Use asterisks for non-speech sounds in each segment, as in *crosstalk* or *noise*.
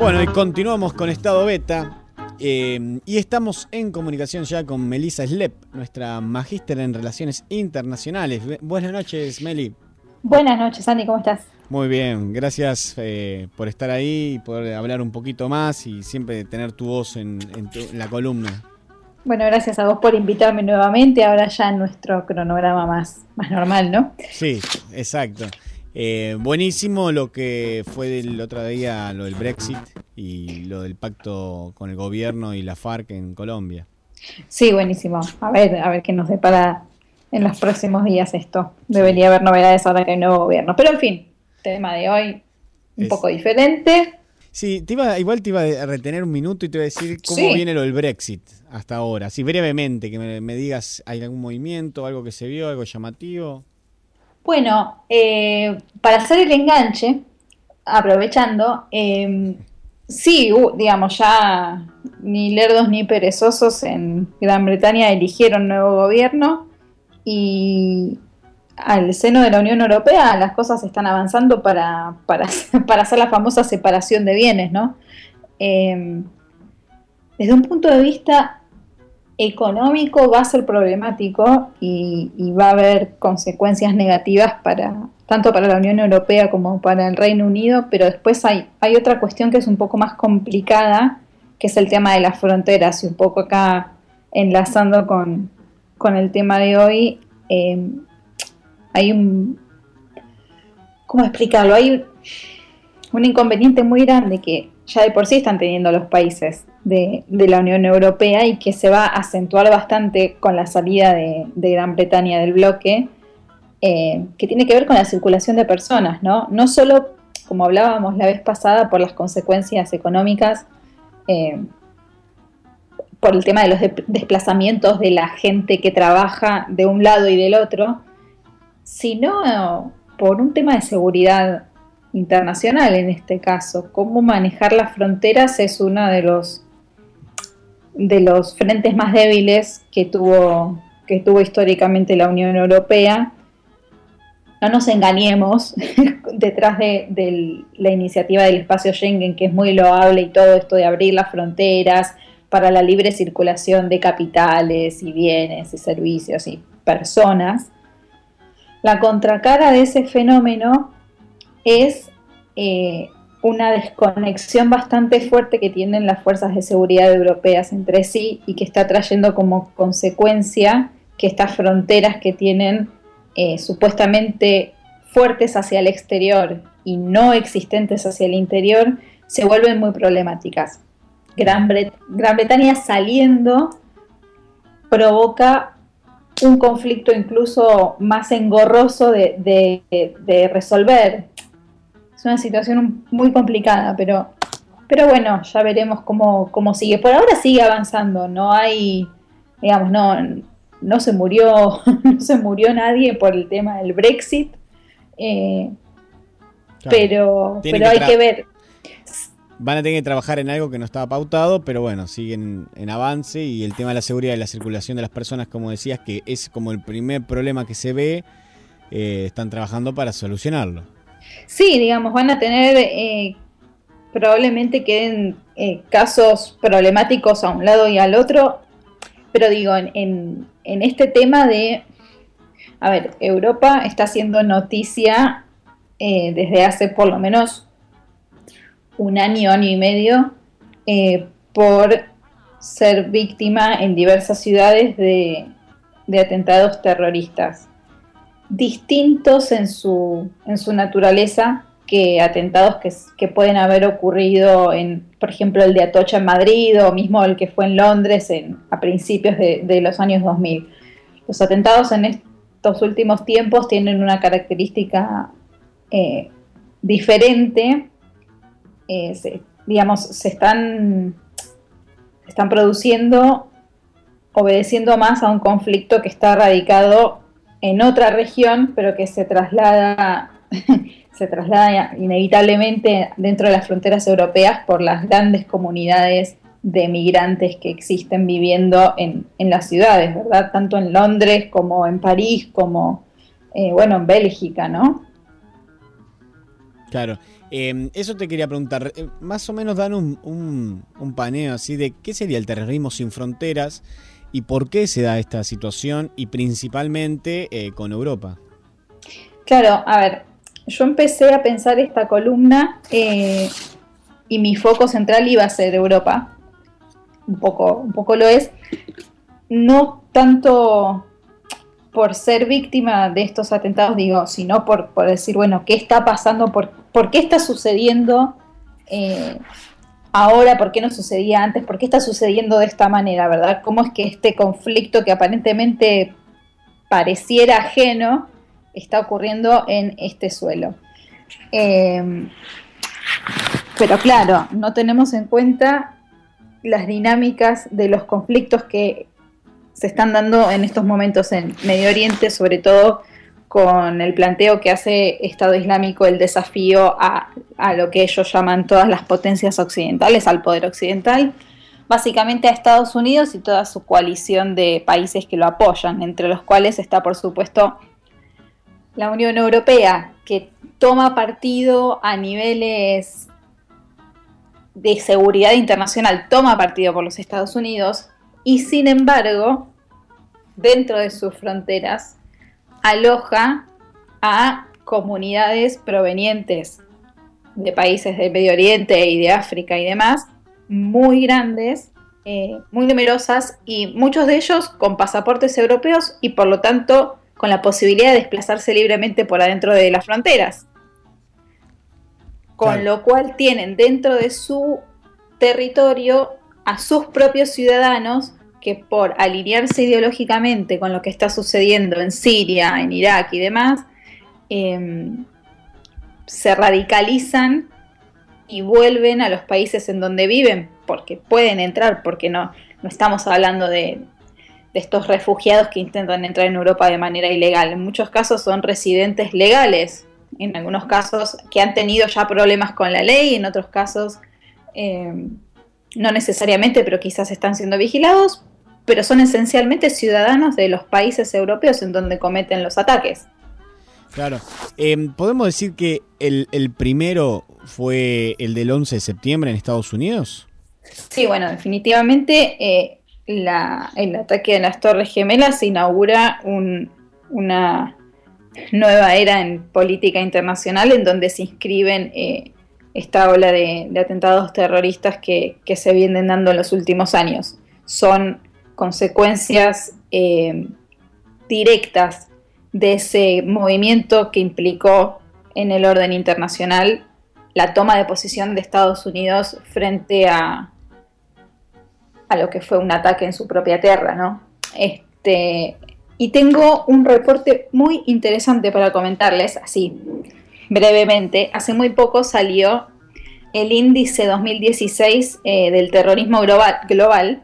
Bueno, y continuamos con Estado Beta. eh, y estamos en comunicación ya con Melissa Slep, nuestra magíster en Relaciones Internacionales. Buenas noches, Meli. Buenas noches, Andy, ¿cómo estás? Muy bien, gracias eh, por estar ahí y poder hablar un poquito más y siempre tener tu voz en, en tu- en la columna. Bueno, gracias a vos por invitarme nuevamente, ahora ya en nuestro cronograma más, más normal, ¿no? Sí, exacto. Eh, buenísimo lo que fue del otro día, lo del Brexit y lo del pacto con el gobierno y la FARC en Colombia. Sí, buenísimo. A ver, a ver qué nos depara en los próximos días esto. Debería haber novedades ahora que hay nuevo gobierno. Pero en fin, tema de hoy un Es- poco diferente. Sí, te iba, igual te iba a retener un minuto y te iba a decir cómo Sí. viene lo del Brexit hasta ahora. Así brevemente, que me, me digas, ¿hay algún movimiento, algo que se vio, algo llamativo? Bueno, eh, para hacer el enganche, aprovechando, eh, sí, digamos, ya ni lerdos ni perezosos en Gran Bretaña eligieron nuevo gobierno y al seno de la Unión Europea las cosas están avanzando para, para, *laughs* para hacer la famosa separación de bienes, ¿no? Eh, desde un punto de vista económico va a ser problemático y, va a haber consecuencias negativas para tanto para la Unión Europea como para el Reino Unido, pero después hay, hay otra cuestión que es un poco más complicada, que es el tema de las fronteras, y un poco acá enlazando con, con el tema de hoy, eh, hay un... ¿Cómo explicarlo? Hay un inconveniente muy grande que ya de por sí están teniendo los países de, la Unión Europea y que se va a acentuar bastante con la salida de, Gran Bretaña del bloque, eh, que tiene que ver con la circulación de personas, ¿no? No solo, como hablábamos la vez pasada, por las consecuencias económicas, eh, por el tema de los de- desplazamientos de la gente que trabaja de un lado y del otro, sino por un tema de seguridad internacional en este caso. Cómo manejar las fronteras es uno de los de los frentes más débiles que tuvo que tuvo históricamente la Unión Europea. No nos engañemos, *laughs* detrás de, de la iniciativa del espacio Schengen, que es muy loable y todo esto de abrir las fronteras para la libre circulación de capitales y bienes y servicios y personas, la contracara de ese fenómeno es eh, una desconexión bastante fuerte que tienen las fuerzas de seguridad europeas entre sí y que está trayendo como consecuencia que estas fronteras que tienen eh, supuestamente fuertes hacia el exterior y no existentes hacia el interior se vuelven muy problemáticas. Gran, Bre- Gran Bretaña saliendo provoca un conflicto incluso más engorroso de resolver. Es una situación muy complicada, pero, pero bueno, ya veremos cómo, cómo sigue. Por ahora sigue avanzando, no hay, digamos, no, no se murió, *laughs* no se murió nadie por el tema del Brexit, eh, Claro. pero, Tienen pero que hay que ver. Van a tener que trabajar en algo que no estaba pautado, pero bueno, siguen en avance y el tema de la seguridad y la circulación de las personas, como decías, que es como el primer problema que se ve, eh, están trabajando para solucionarlo. Sí, digamos, van a tener, eh, probablemente queden eh, casos problemáticos a un lado y al otro, pero digo, en, en- este tema de, a ver, Europa está haciendo noticia eh, desde hace por lo menos un año, año y medio, por ser víctima en diversas ciudades de, de atentados terroristas distintos en su, en su naturaleza que atentados que, pueden haber ocurrido en, por ejemplo, el de Atocha en Madrid o mismo el que fue en Londres en, a principios de, los años 2000. Los atentados en estos últimos tiempos tienen una característica eh, diferente, eh, digamos, se están, se están produciendo obedeciendo más a un conflicto que está radicado en otra región, pero que se traslada, *laughs* se traslada inevitablemente dentro de las fronteras europeas por las grandes comunidades de migrantes que existen viviendo en, las ciudades, ¿verdad? Tanto en Londres como en París, como, eh, bueno, en Bélgica, ¿no? Claro. Em, eso te quería preguntar, eh, más o menos dan un, un, paneo así de qué sería el terrorismo sin fronteras y por qué se da esta situación y principalmente eh, con Europa. Claro, a ver, yo empecé a pensar esta columna eh, y mi foco central iba a ser Europa, un poco, un poco lo es, no tanto por ser víctima de estos atentados, digo, sino por, por decir, bueno, ¿qué está pasando? ¿Por, por qué está sucediendo eh, ahora? ¿Por qué no sucedía antes? ¿Por qué está sucediendo de esta manera, verdad? ¿Cómo es que este conflicto que aparentemente pareciera ajeno está ocurriendo en este suelo? Eh, pero claro, no tenemos en cuenta las dinámicas de los conflictos que se están dando en estos momentos en Medio Oriente, sobre todo con el planteo que hace Estado Islámico el desafío a, lo que ellos llaman todas las potencias occidentales, al poder occidental, básicamente a Estados Unidos y toda su coalición de países que lo apoyan, entre los cuales está por supuesto la Unión Europea, que toma partido a niveles de seguridad internacional, toma partido por los Estados Unidos y sin embargo dentro de sus fronteras aloja a comunidades provenientes de países del Medio Oriente y de África y demás, muy grandes, eh, muy numerosas y muchos de ellos con pasaportes europeos y por lo tanto con la posibilidad de desplazarse libremente por adentro de las fronteras. Con lo cual tienen dentro de su territorio a sus propios ciudadanos que por alinearse ideológicamente con lo que está sucediendo en Siria, en Irak y demás, em, se radicalizan y vuelven a los países en donde viven, porque pueden entrar, porque no, no estamos hablando de, de estos refugiados que intentan entrar en Europa de manera ilegal. En muchos casos son residentes legales, en algunos casos que han tenido ya problemas con la ley, en otros casos em, no necesariamente, pero quizás están siendo vigilados, pero son esencialmente ciudadanos de los países europeos en donde cometen los ataques. Claro. Em, ¿Podemos decir que el, primero fue el del 11 de septiembre en Estados Unidos? Sí, bueno, definitivamente eh, el ataque de las Torres Gemelas inaugura una nueva era en política internacional en donde se inscriben eh, esta ola de, atentados terroristas que, que, se vienen dando en los últimos años. Son consecuencias eh, directas de ese movimiento que implicó en el orden internacional la toma de posición de Estados Unidos frente a, a lo que fue un ataque en su propia tierra, ¿no? Este, y tengo un reporte muy interesante para comentarles, así brevemente. Hace muy poco salió el índice 2016 eh, del terrorismo global, global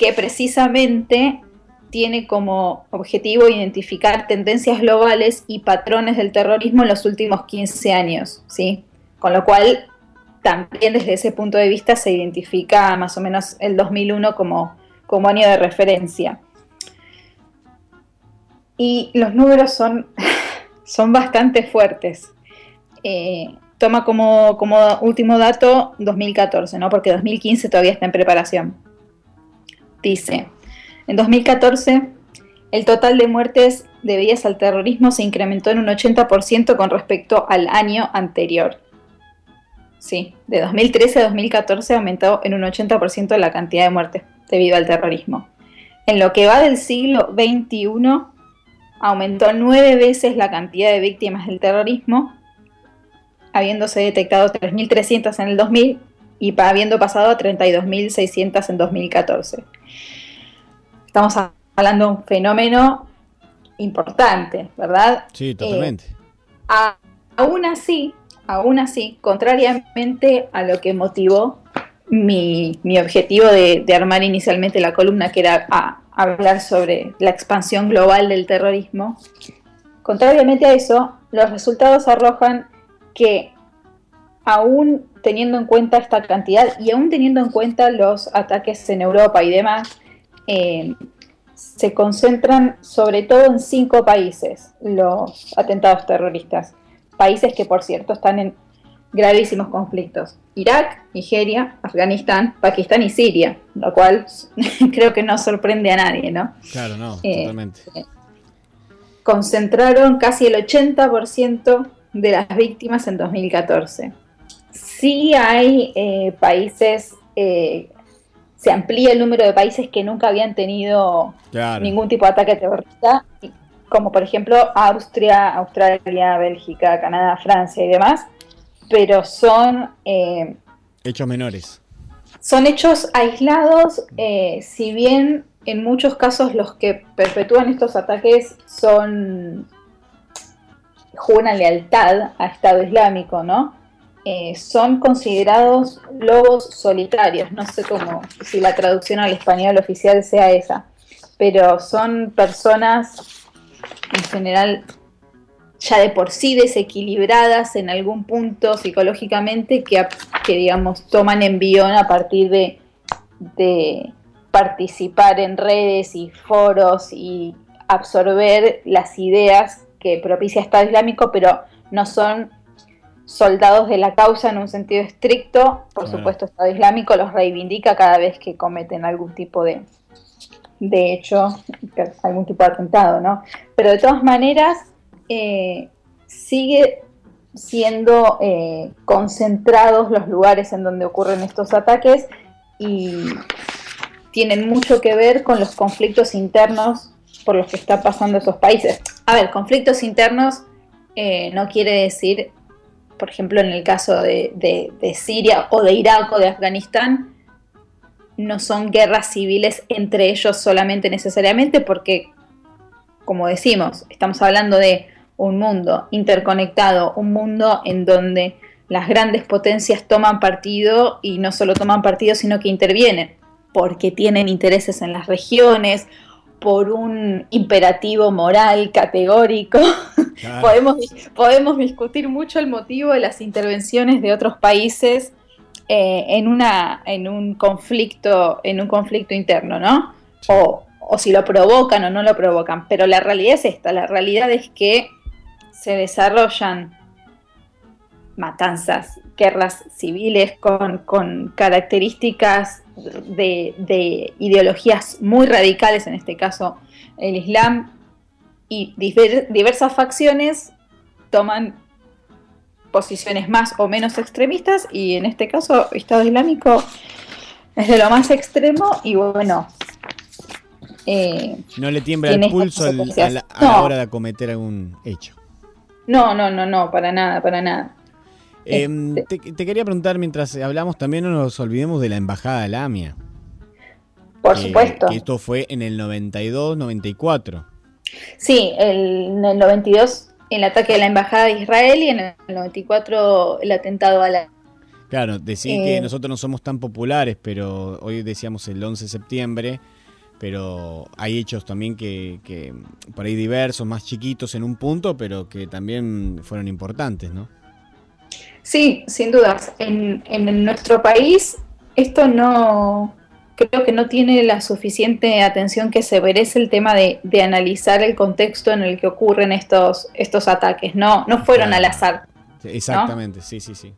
que precisamente tiene como objetivo identificar tendencias globales y patrones del terrorismo en los últimos 15 años, ¿sí? Con lo cual, también desde ese punto de vista se identifica más o menos el 2001 como, como año de referencia. Y los números son, *laughs* son bastante fuertes. Eh, toma como, como último dato 2014, ¿no? Porque 2015 todavía está en preparación dice, en 2014 el total de muertes debidas al terrorismo se incrementó en un 80% con respecto al año anterior. Sí, de 2013 a 2014 aumentó en un 80% la cantidad de muertes debido al terrorismo. En lo que va del siglo XXI, aumentó nueve veces la cantidad de víctimas del terrorismo, habiéndose detectado 3.300 en el 2000 y habiendo pasado a 32.600 en 2014. Estamos hablando de un fenómeno importante, ¿verdad? Sí, totalmente. Eh, aún así, aún así, contrariamente a lo que motivó mi, objetivo de, armar inicialmente la columna, que era hablar sobre la expansión global del terrorismo, contrariamente a eso, los resultados arrojan que aún teniendo en cuenta esta cantidad y aún teniendo en cuenta los ataques en Europa y demás, eh, se concentran sobre todo en cinco países los atentados terroristas. Países que, por cierto, están en gravísimos conflictos. Irak, Nigeria, Afganistán, Pakistán y Siria, lo cual *laughs* creo que no sorprende a nadie, ¿no? Claro, no, eh, totalmente. Eh, concentraron casi el 80% de las víctimas en 2014. Sí hay eh, países, se amplía el número de países que nunca habían tenido ningún tipo de ataque terrorista, como por ejemplo Austria, Australia, Bélgica, Canadá, Francia y demás pero son... Eh, hechos menores. Son hechos aislados, eh, si bien en muchos casos los que perpetúan estos ataques son juegan lealtad a Estado Islámico, ¿no? Eh, son considerados lobos solitarios, no sé cómo, si la traducción al español oficial sea esa, pero son personas en general ya de por sí desequilibradas en algún punto psicológicamente que, que digamos, toman envión a partir de, de participar en redes y foros y absorber las ideas que propicia Estado Islámico, pero no son soldados de la causa en un sentido estricto. Por supuesto, Estado Islámico los reivindica cada vez que cometen algún tipo de, de hecho, algún tipo de atentado, ¿no? Pero de todas maneras, eh, sigue siendo eh, concentrados los lugares en donde ocurren estos ataques y tienen mucho que ver con los conflictos internos por los que están pasando esos países. A ver, conflictos internos eh, no quiere decir, por ejemplo, en el caso de, Siria o de Irak o de Afganistán, no son guerras civiles entre ellos solamente necesariamente, porque, como decimos, estamos hablando de un mundo interconectado, un mundo en donde las grandes potencias toman partido y no solo toman partido, sino que intervienen, porque tienen intereses en las regiones, por un imperativo moral categórico. podemos, podemos discutir mucho el motivo de las intervenciones de otros países eh, en, una, en, un conflicto, en un conflicto interno, ¿no? O, o si lo provocan o no lo provocan. Pero la realidad es esta, la realidad es que se desarrollan matanzas, guerras civiles con, características de, ideologías muy radicales, en este caso el Islam, y diversas facciones toman posiciones más o menos extremistas y en este caso Estado Islámico es de lo más extremo y bueno... Eh, no le tiembla el pulso a, la, hora de acometer algún hecho. No, no, no, no, para nada, para nada. Em, este te, quería preguntar, mientras hablamos, también no nos olvidemos de la Embajada de la AMIA. Por supuesto. Que esto fue en el 92, 94. Sí, en el 92 el ataque de la Embajada de Israel y en el 94 el atentado a la... Claro, decir que eh. nosotros no somos tan populares, pero hoy decíamos el 11 de septiembre, pero hay hechos también que, que, por ahí diversos, más chiquitos en un punto, pero que también fueron importantes, ¿no? Sí, sin dudas. En, en nuestro país esto no, creo que no tiene la suficiente atención que se merece el tema de, de analizar el contexto en el que ocurren estos, estos ataques. No, no fueron al azar. Exactamente, sí, sí, sí.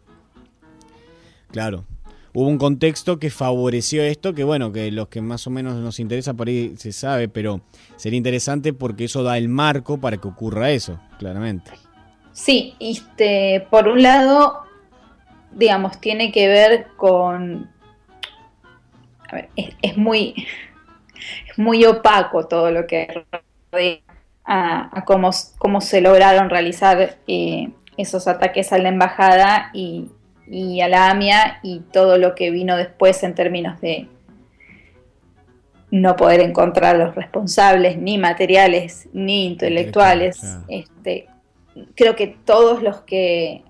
Claro, hubo un contexto que favoreció esto, que bueno, que los que más o menos nos interesa por ahí se sabe, pero sería interesante porque eso da el marco para que ocurra eso, claramente. Sí, este, por un lado, digamos, tiene que ver con... A ver, es, muy, *laughs* es muy opaco todo lo que rodea a, cómo, cómo, se lograron realizar eh, esos ataques a la embajada y, y a la AMIA y todo lo que vino después en términos de no poder encontrar los responsables, ni materiales, ni intelectuales. Este, creo que todos los que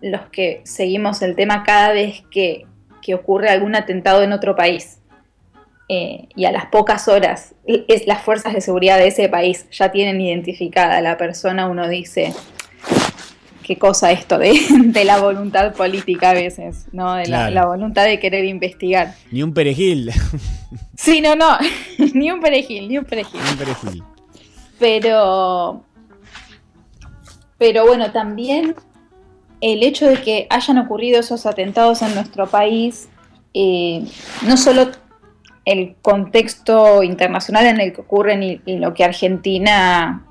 los que seguimos el tema cada vez que, ocurre algún atentado en otro país eh, y a las pocas horas es, las fuerzas de seguridad de ese país ya tienen identificada a la persona, uno dice, qué cosa esto de, *laughs* la voluntad política a veces, ¿no? De la, voluntad de querer investigar. Ni un perejil. Sí, no, no, *laughs* ni un perejil, ni un perejil. Ni un perejil. Pero, pero bueno, también el hecho de que hayan ocurrido esos atentados en nuestro país, eh, no solo el contexto internacional en el que ocurren y, lo que Argentina,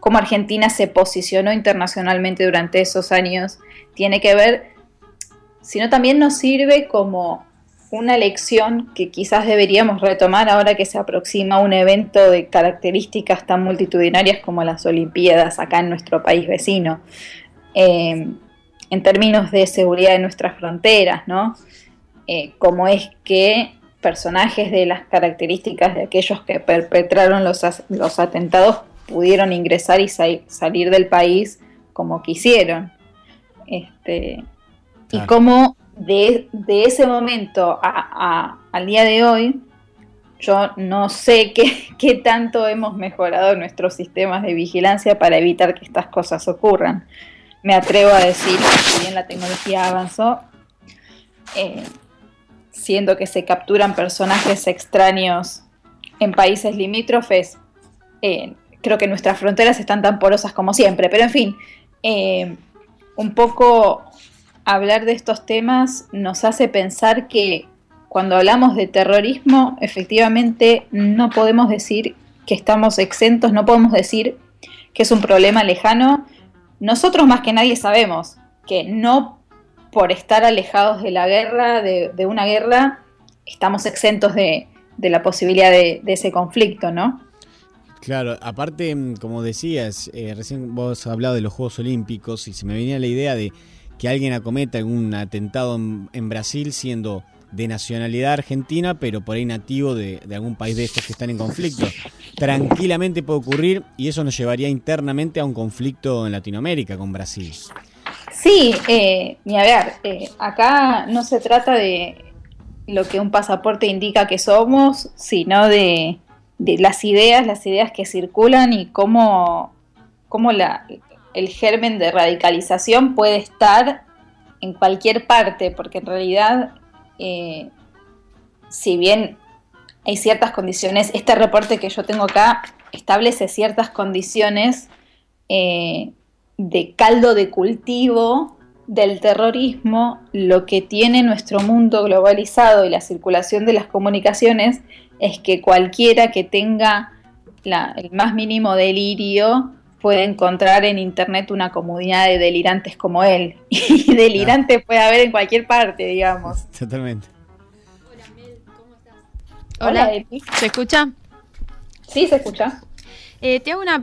cómo Argentina se posicionó internacionalmente durante esos años, tiene que ver, sino también nos sirve como una lección que quizás deberíamos retomar ahora que se aproxima un evento de características tan multitudinarias como las Olimpiadas acá en nuestro país vecino, eh, en términos de seguridad de nuestras fronteras, ¿no? Eh, como es que personajes de las características de aquellos que perpetraron los, los atentados pudieron ingresar y salir del país como quisieron. Este, Y cómo de, ese momento al día de hoy, yo no sé *laughs* qué, qué, tanto hemos mejorado nuestros sistemas de vigilancia para evitar que estas cosas ocurran. Me atrevo a decir que bien la tecnología avanzó, eh, siendo que se capturan personajes extraños en países limítrofes, eh, creo que nuestras fronteras están tan porosas como siempre. Pero en fin, eh, un poco hablar de estos temas nos hace pensar que cuando hablamos de terrorismo, efectivamente no podemos decir que estamos exentos, no podemos decir que es un problema lejano. Nosotros más que nadie sabemos que no por estar alejados de la guerra, de, una guerra, estamos exentos de, la posibilidad de, ese conflicto, ¿no? Claro, aparte, mm, como decías, eh, recién vos hablado de los Juegos Olímpicos y se me venía la idea de que alguien acometa un atentado en, Brasil siendo de nacionalidad argentina, pero por ahí nativo de, de, algún país de estos que están en conflicto. Tranquilamente puede ocurrir y eso nos llevaría internamente a un conflicto en Latinoamérica con Brasil. Sí, eh, a ver, eh, acá no se trata de lo que un pasaporte indica que somos, sino de, las ideas, las ideas que circulan y cómo, cómo la, el germen de radicalización puede estar en cualquier parte, porque en realidad, eh, si bien hay ciertas condiciones, este reporte que yo tengo acá establece ciertas condiciones eh, de caldo de cultivo del terrorismo, lo que tiene nuestro mundo globalizado y la circulación de las comunicaciones es que cualquiera que tenga el más mínimo delirio puede encontrar en internet una comunidad de delirantes como él. *laughs* Y delirante puede haber en cualquier parte, digamos. *laughs* Totalmente. Hola, Mel, ¿cómo estás? Hola, ¿se escucha? Sí, se escucha. Eh, te hago una,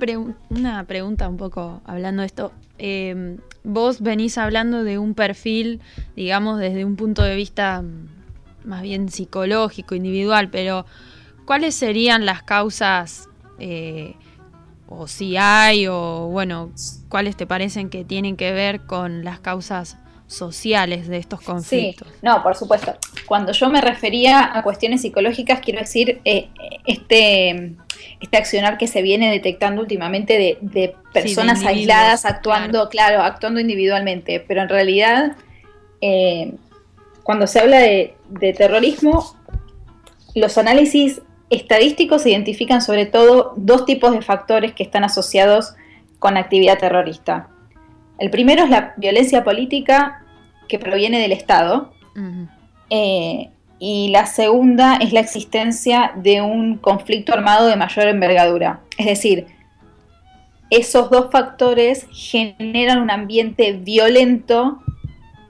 una, pregunta un poco hablando de esto. Eh, vos venís hablando de un perfil, digamos, desde un punto de vista mm, más bien psicológico, individual, pero ¿cuáles serían las causas, eh, o si hay, o bueno, cuáles te parecen que tienen que ver con las causas sociales de estos conflictos? Sí, no, por supuesto. Cuando yo me refería a cuestiones psicológicas, quiero decir, este este accionar que se viene detectando últimamente de, personas aisladas actuando, claro. actuando individualmente, pero en realidad eh, cuando se habla de, terrorismo, los análisis estadísticos identifican sobre todo dos tipos de factores que están asociados con actividad terrorista. El primero es la violencia política que proviene del Estado y la segunda es la existencia de un conflicto armado de mayor envergadura. Es decir, esos dos factores generan un ambiente violento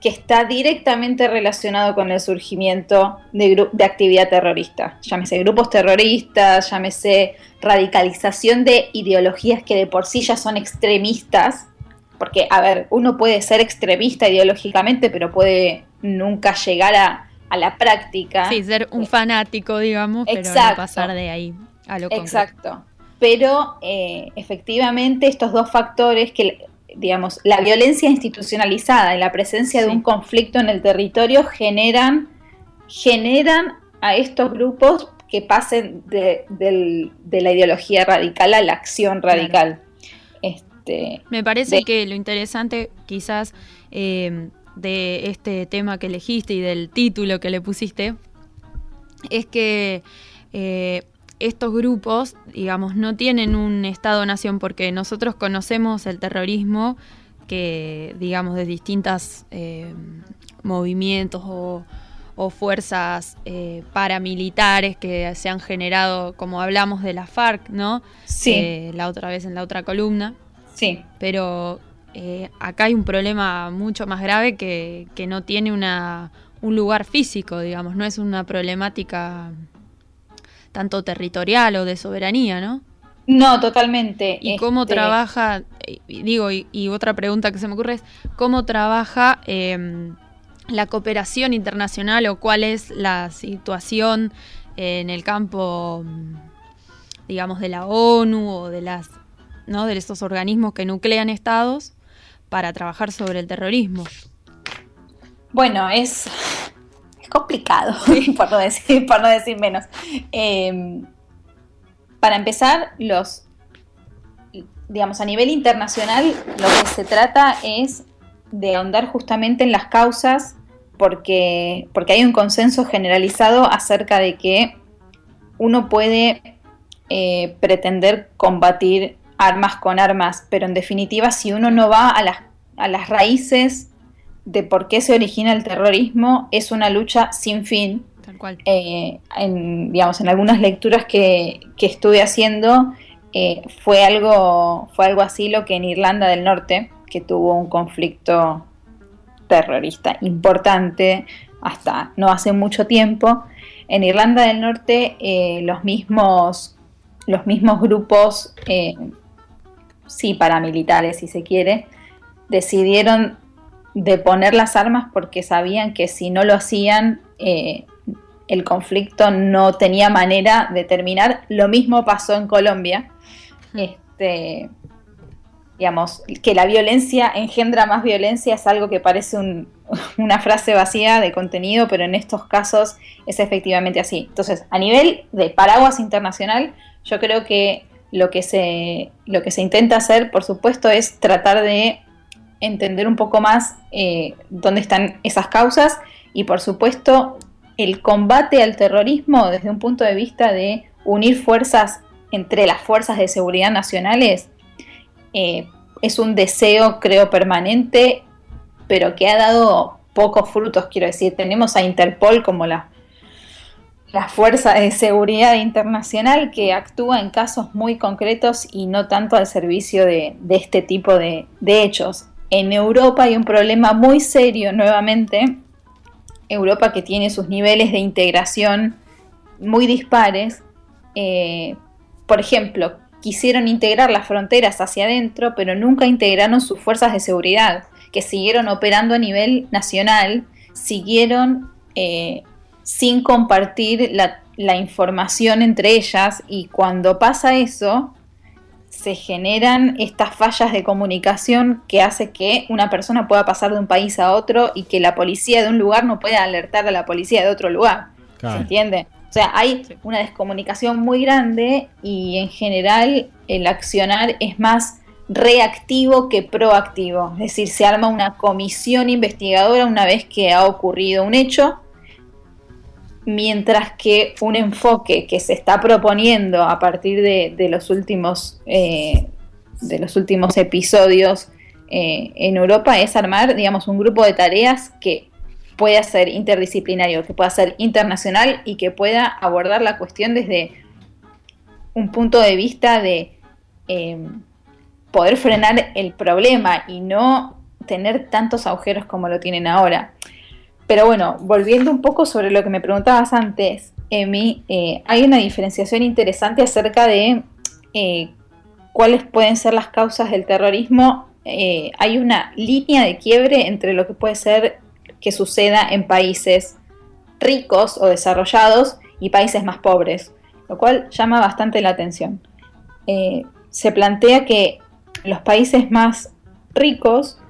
que está directamente relacionado con el surgimiento de, de, actividad terrorista. Llámese grupos terroristas, llámese radicalización de ideologías que de por sí ya son extremistas, porque, a ver, uno puede ser extremista ideológicamente, pero puede nunca llegar a a la práctica. Sí, ser un fanático, digamos, pero no pasar de ahí a lo Exacto. Pero eh, efectivamente estos dos factores que, digamos, la violencia institucionalizada y la presencia de un conflicto en el territorio generan, generan a estos grupos que pasen de, la ideología radical a la acción radical. Este, Me parece que lo interesante quizás eh, de este tema que elegiste y del título que le pusiste, es que eh, estos grupos, digamos, no tienen un Estado-nación porque nosotros conocemos el terrorismo que, digamos, de distintas eh, movimientos o, fuerzas eh, paramilitares que se han generado, como hablamos de la FARC, ¿no? Sí. Eh, la otra vez en la otra columna. Sí. Pero acá hay un problema mucho más grave que, que no tiene una, un lugar físico, digamos, no es una problemática tanto territorial o de soberanía, ¿no? No, totalmente. ¿Y cómo este, trabaja, digo, y, otra pregunta que se me ocurre es, ¿cómo trabaja em, la cooperación internacional o cuál es la situación en el campo, digamos, de la ONU o de las, ¿no? de estos organismos que nuclean estados para trabajar sobre el terrorismo? Bueno, es, complicado, *laughs* *laughs* por, no decir, por no decir menos. Em, para empezar, los, digamos, a nivel internacional, lo que se trata es de ahondar justamente en las causas, porque, porque hay un consenso generalizado acerca de que uno puede eh, pretender combatir armas con armas, pero en definitiva, si uno no va a las, a las raíces de por qué se origina el terrorismo, es una lucha sin fin Tal cual. Eh, en, digamos, en algunas lecturas que, estuve haciendo, eh, fue, algo, fue algo así lo que en Irlanda del Norte, que tuvo un conflicto terrorista importante hasta no hace mucho tiempo, en Irlanda del Norte eh, los, mismos, los mismos grupos, sí, paramilitares si se quiere, decidieron deponer las armas porque sabían que si no lo hacían el conflicto no tenía manera de terminar. Lo mismo pasó en Colombia. Este, digamos, que la violencia engendra más violencia es algo que parece *laughs* una frase vacía de contenido, pero en estos casos es efectivamente así. Entonces, a nivel de paraguas internacional, yo creo que lo que se, lo que se intenta hacer, por supuesto, es tratar de entender un poco más eh, dónde están esas causas y, por supuesto, el combate al terrorismo desde un punto de vista de unir fuerzas entre las fuerzas de seguridad nacionales eh, es un deseo, creo, permanente, pero que ha dado pocos frutos, quiero decir. Tenemos a Interpol como la, la fuerza de seguridad internacional que actúa en casos muy concretos y no tanto al servicio de, este tipo de, de hechos. En Europa hay un problema muy serio nuevamente. Europa que tiene sus niveles de integración muy dispares, eh, por ejemplo, quisieron integrar las fronteras hacia adentro, pero nunca integraron sus fuerzas de seguridad, que siguieron operando a nivel nacional, siguieron eh, sin compartir la información entre ellas y cuando pasa eso, se generan estas fallas de comunicación que hace que una persona pueda pasar de un país a otro y que la policía de un lugar no pueda alertar a la policía de otro lugar. ¿Se entiende? O sea, hay una descomunicación muy grande y en general el accionar es más reactivo que proactivo. Es decir, se arma una comisión investigadora una vez que ha ocurrido un hecho mientras que un enfoque que se está proponiendo a partir de, los, últimos, eh, de los últimos episodios eh, en Europa es armar, digamos, un grupo de tareas que pueda ser interdisciplinario, que pueda ser internacional y que pueda abordar la cuestión desde un punto de vista de eh, poder frenar el problema y no tener tantos agujeros como lo tienen ahora. Pero bueno, volviendo un poco sobre lo que me preguntabas antes, Emi, eh, hay una diferenciación interesante acerca de eh, cuáles pueden ser las causas del terrorismo. Eh, hay una línea de quiebre entre lo que puede ser que suceda en países ricos o desarrollados y países más pobres, lo cual llama bastante la atención. se plantea que los países más ricos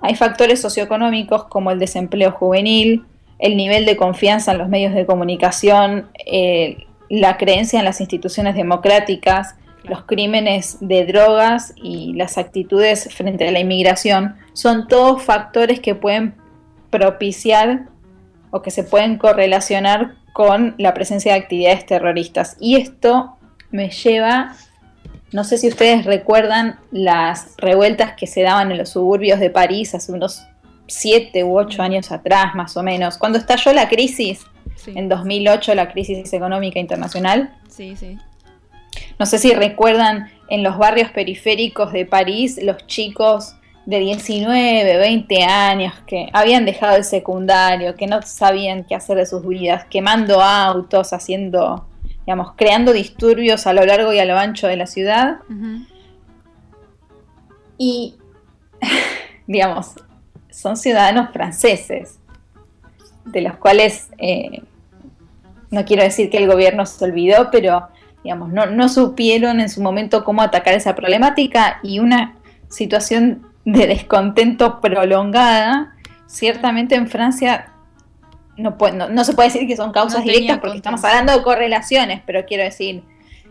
hay factores socioeconómicos como el desempleo juvenil, el nivel de confianza en los medios de comunicación, eh, la creencia en las instituciones democráticas, los crímenes de drogas y las actitudes frente a la inmigración, son todos factores que pueden propiciar o que se pueden correlacionar con la presencia de actividades terroristas. Y esto me lleva no sé si ustedes recuerdan las revueltas que se daban en los suburbios de París hace unos siete u ocho años atrás, más o menos, cuando estalló la crisis, Sí. en 2008, la crisis económica internacional. Sí, sí. No sé si recuerdan en los barrios periféricos de París los chicos de 19, 20 años que habían dejado el secundario, que no sabían qué hacer de sus vidas, quemando autos, haciendo, digamos, creando disturbios a lo largo y a lo ancho de la ciudad. Y, *laughs* digamos, son ciudadanos franceses, de los cuales eh, no quiero decir que el gobierno se olvidó, pero digamos, no, no supieron en su momento cómo atacar esa problemática y una situación de descontento prolongada, ciertamente en Francia no, puede- no, no se puede decir que son causas No directas porque estamos hablando de correlaciones, pero quiero decir,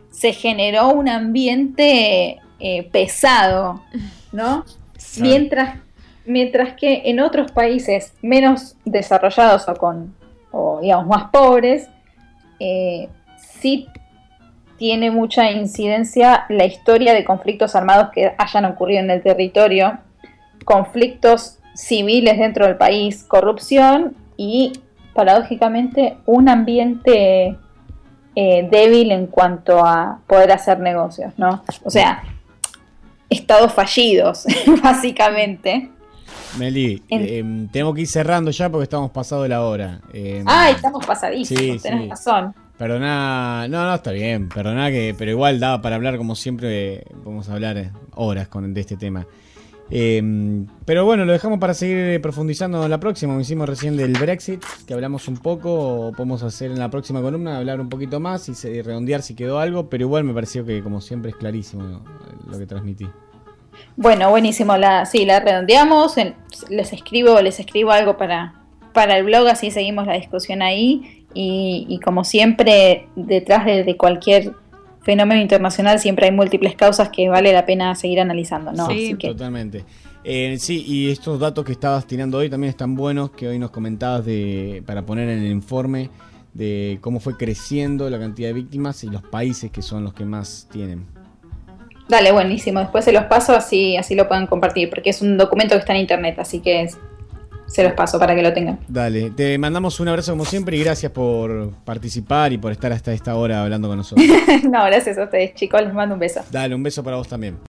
se generó un ambiente eh, pesado, ¿no? *laughs* Mientras, mientras que en otros países menos desarrollados o con, o digamos, más pobres, eh, sí tiene mucha incidencia la historia de conflictos armados que hayan ocurrido en el territorio, conflictos civiles dentro del país, corrupción y, paradójicamente, un ambiente eh, débil en cuanto a poder hacer negocios, ¿no? O sea, estados fallidos, *laughs* básicamente. Meli, En- eh, tenemos que ir cerrando ya porque estamos pasado de la hora. Eh, Ay, estamos pasadísimos, Sí, tenés sí. razón. Perdoná, no, no, está bien, perdoná que, pero igual daba para hablar como siempre, eh, podemos hablar horas con, de este tema. Eh, pero bueno, lo dejamos para seguir eh, profundizando en la próxima, hicimos recién del Brexit, que hablamos un poco, o podemos hacer en la próxima columna, hablar un poquito más y redondear si quedó algo, pero igual me pareció que como siempre es clarísimo lo que transmití. Bueno, buenísimo. Sí, la redondeamos. les escribo, les escribo algo para, para el blog, así seguimos la discusión ahí. Y, como siempre, detrás de, de cualquier fenómeno internacional siempre hay múltiples causas que vale la pena seguir analizando, ¿no? Sí, Así que, Totalmente. Eh, sí, y estos datos que estabas tirando hoy también están buenos, que hoy nos comentabas de para poner en el informe de cómo fue creciendo la cantidad de víctimas y los países que son los que más tienen. dale, buenísimo. Después se los paso así, así lo pueden compartir, porque es un documento que está en internet, así que es- se los paso para que lo tengan. Dale, te mandamos un abrazo como siempre y gracias por participar y por estar hasta esta hora hablando con nosotros. *laughs* no, gracias a ustedes, chicos. Les mando un beso. Dale, un beso para vos también.